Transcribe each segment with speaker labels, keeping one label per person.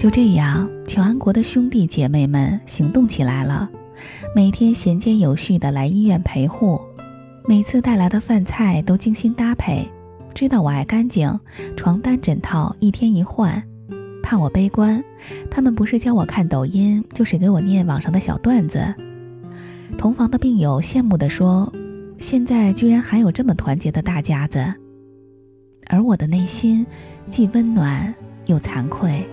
Speaker 1: 就这样，乔安国的兄弟姐妹们行动起来了，每天衔接有序的来医院陪护，每次带来的饭菜都精心搭配，知道我爱干净，床单枕套一天一换。怕我悲观，他们不是教我看抖音，就是给我念网上的小段子。同房的病友羡慕地说：“现在居然还有这么团结的大家子。”而我的内心既温暖又惭愧。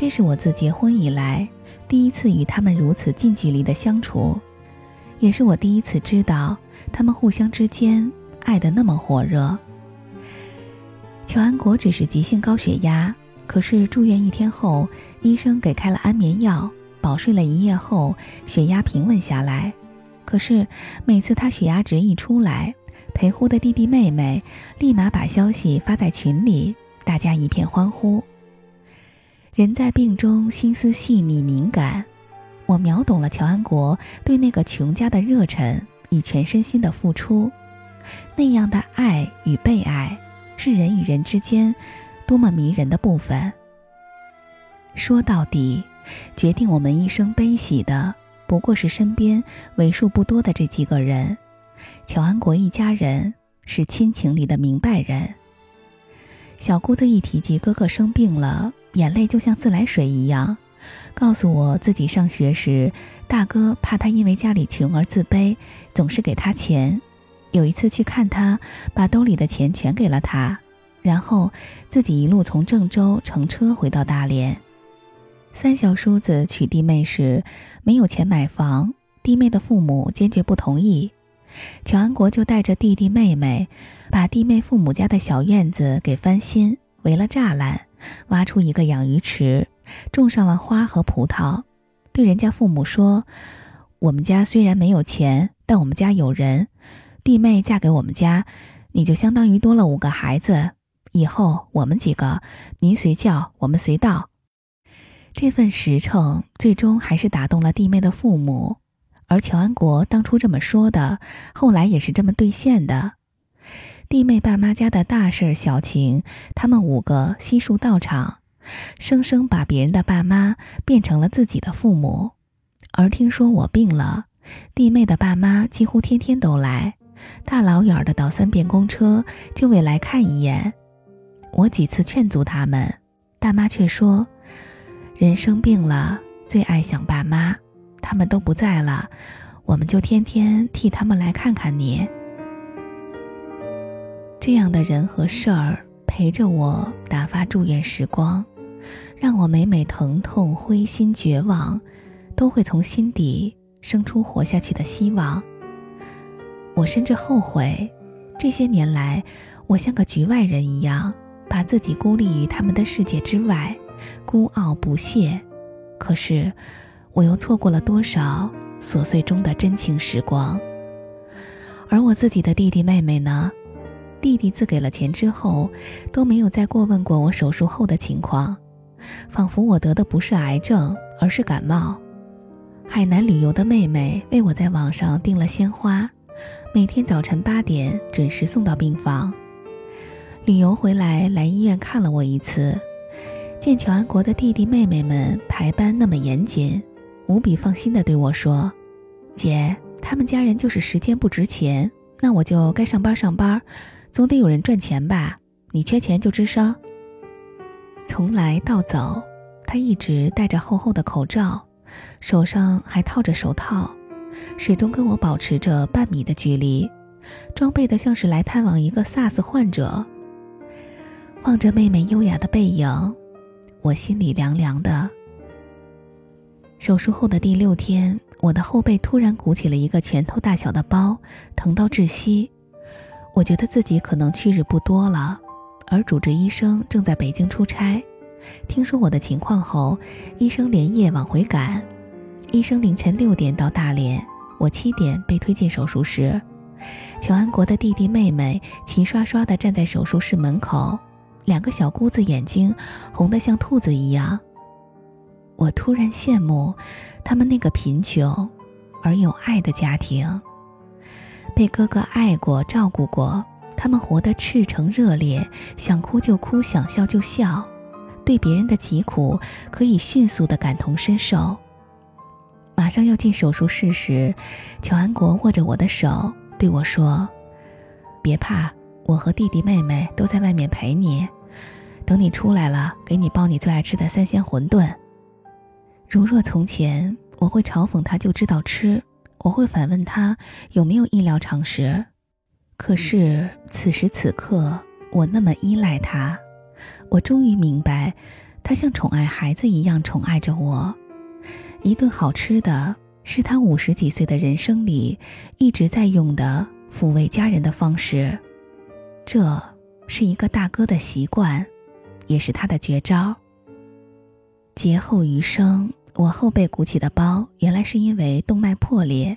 Speaker 1: 这是我自结婚以来第一次与他们如此近距离的相处，也是我第一次知道他们互相之间爱得那么火热。乔安国只是急性高血压，可是住院一天后，医生给开了安眠药，饱睡了一夜后，血压平稳下来。可是每次他血压值一出来，陪护的弟弟妹妹立马把消息发在群里，大家一片欢呼。人在病中，心思细腻敏感，我秒懂了乔安国对那个穷家的热忱与全身心的付出，那样的爱与被爱，是人与人之间多么迷人的部分。说到底，决定我们一生悲喜的。不过是身边为数不多的这几个人，乔安国一家人是亲情里的明白人。小姑子一提及哥哥生病了，眼泪就像自来水一样，告诉我自己上学时，大哥怕他因为家里穷而自卑，总是给他钱。有一次去看他，把兜里的钱全给了他，然后自己一路从郑州乘车回到大连。三小叔子娶弟妹时，没有钱买房，弟妹的父母坚决不同意。乔安国就带着弟弟妹妹，把弟妹父母家的小院子给翻新，围了栅栏，挖出一个养鱼池，种上了花和葡萄。对人家父母说：“我们家虽然没有钱，但我们家有人。弟妹嫁给我们家，你就相当于多了五个孩子。以后我们几个，您随叫，我们随到。”这份实诚最终还是打动了弟妹的父母，而乔安国当初这么说的，后来也是这么兑现的。弟妹爸妈家的大事小情，他们五个悉数到场，生生把别人的爸妈变成了自己的父母。而听说我病了，弟妹的爸妈几乎天天都来，大老远的倒三遍公车就为来看一眼。我几次劝阻他们，大妈却说。人生病了，最爱想爸妈，他们都不在了，我们就天天替他们来看看你。这样的人和事儿陪着我打发住院时光，让我每每疼痛、灰心、绝望，都会从心底生出活下去的希望。我甚至后悔，这些年来，我像个局外人一样，把自己孤立于他们的世界之外。孤傲不屑，可是我又错过了多少琐碎中的真情时光。而我自己的弟弟妹妹呢？弟弟自给了钱之后，都没有再过问过我手术后的情况，仿佛我得的不是癌症，而是感冒。海南旅游的妹妹为我在网上订了鲜花，每天早晨八点准时送到病房。旅游回来来医院看了我一次。见乔安国的弟弟妹妹们排班那么严谨，无比放心地对我说：“姐，他们家人就是时间不值钱，那我就该上班上班，总得有人赚钱吧？你缺钱就吱声。”从来到走，他一直戴着厚厚的口罩，手上还套着手套，始终跟我保持着半米的距离，装备的像是来探望一个 SARS 患者。望着妹妹优雅的背影。我心里凉凉的。手术后的第六天，我的后背突然鼓起了一个拳头大小的包，疼到窒息。我觉得自己可能去日不多了，而主治医生正在北京出差。听说我的情况后，医生连夜往回赶。医生凌晨六点到大连，我七点被推进手术室。乔安国的弟弟妹妹齐刷刷地站在手术室门口。两个小姑子眼睛红得像兔子一样。我突然羡慕他们那个贫穷而有爱的家庭，被哥哥爱过、照顾过，他们活得赤诚热烈，想哭就哭，想笑就笑，对别人的疾苦可以迅速的感同身受。马上要进手术室时，乔安国握着我的手对我说：“别怕，我和弟弟妹妹都在外面陪你。等你出来了，给你包你最爱吃的三鲜馄饨。”如若从前，我会嘲讽他就知道吃，我会反问他有没有医疗常识。可是此时此刻，我那么依赖他，我终于明白，他像宠爱孩子一样宠爱着我。一顿好吃的是他五十几岁的人生里一直在用的抚慰家人的方式，这是一个大哥的习惯，也是他的绝招。劫后余生，我后背鼓起的包，原来是因为动脉破裂。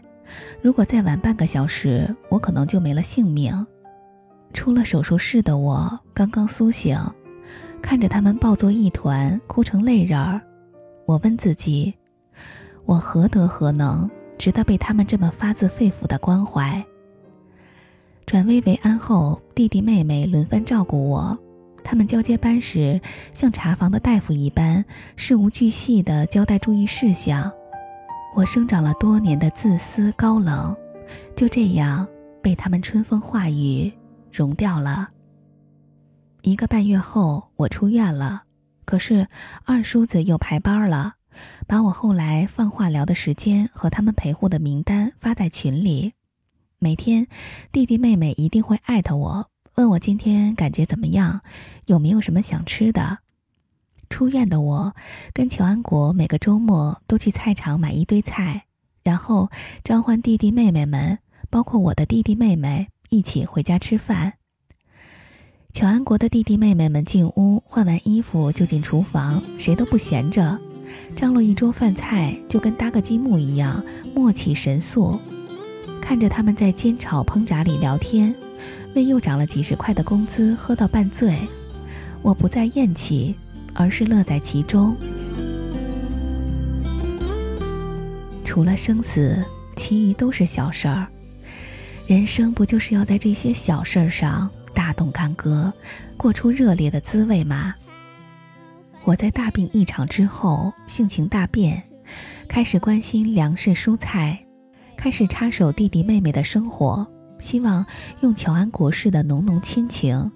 Speaker 1: 如果再晚半个小时，我可能就没了性命。出了手术室的我刚刚苏醒，看着他们抱作一团，哭成泪人儿，我问自己。我何德何能，值得被他们这么发自肺腑的关怀？转危为安后，弟弟妹妹轮番照顾我。他们交接班时，像查房的大夫一般，事无巨细地交代注意事项。我生长了多年的自私高冷，就这样被他们春风化雨融掉了。一个半月后，我出院了，可是二叔子又排班了。把我后来放化疗的时间和他们陪护的名单发在群里，每天弟弟妹妹一定会艾特我，问我今天感觉怎么样，有没有什么想吃的。出院的我跟乔安国每个周末都去菜场买一堆菜，然后召唤弟弟妹妹们，包括我的弟弟妹妹一起回家吃饭。乔安国的弟弟妹妹们进屋换完衣服就进厨房，谁都不闲着。张罗一桌饭菜，就跟搭个积木一样，默契神速。看着他们在煎炒烹炸里聊天，为又涨了几十块的工资喝到半醉，我不再厌弃，而是乐在其中。除了生死，其余都是小事儿。人生不就是要在这些小事儿上大动干戈，过出热烈的滋味吗？我在大病一场之后，性情大变，开始关心粮食蔬菜，开始插手弟弟妹妹的生活，希望用乔安国式的浓浓亲情，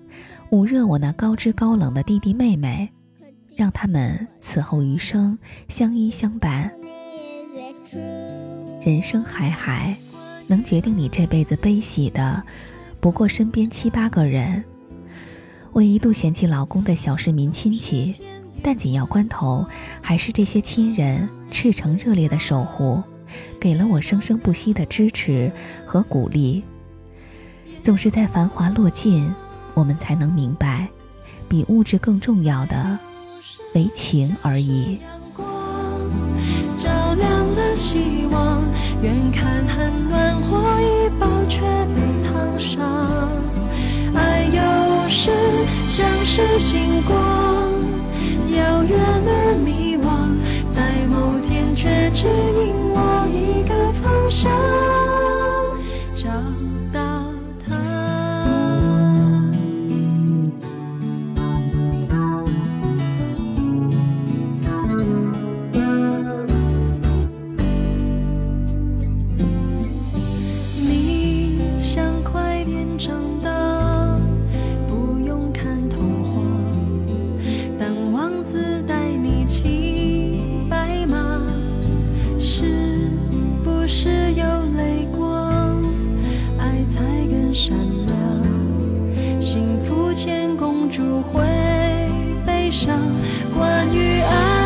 Speaker 1: 捂热我那高知高冷的弟弟妹妹，让他们此后余生相依相伴。人生海海，能决定你这辈子悲喜的，不过身边七八个人。我一度嫌弃老公的小市民亲戚。但紧要关头，还是这些亲人赤诚热烈的守护，给了我生生不息的支持和鼓励。总是在繁华落尽，我们才能明白，比物质更重要的，为情而已。照亮了希望，远看寒暖或一饱却被烫伤。爱有时像是星光。遥远而迷惘，在某天却指引幸福前公
Speaker 2: 主会悲伤。关于爱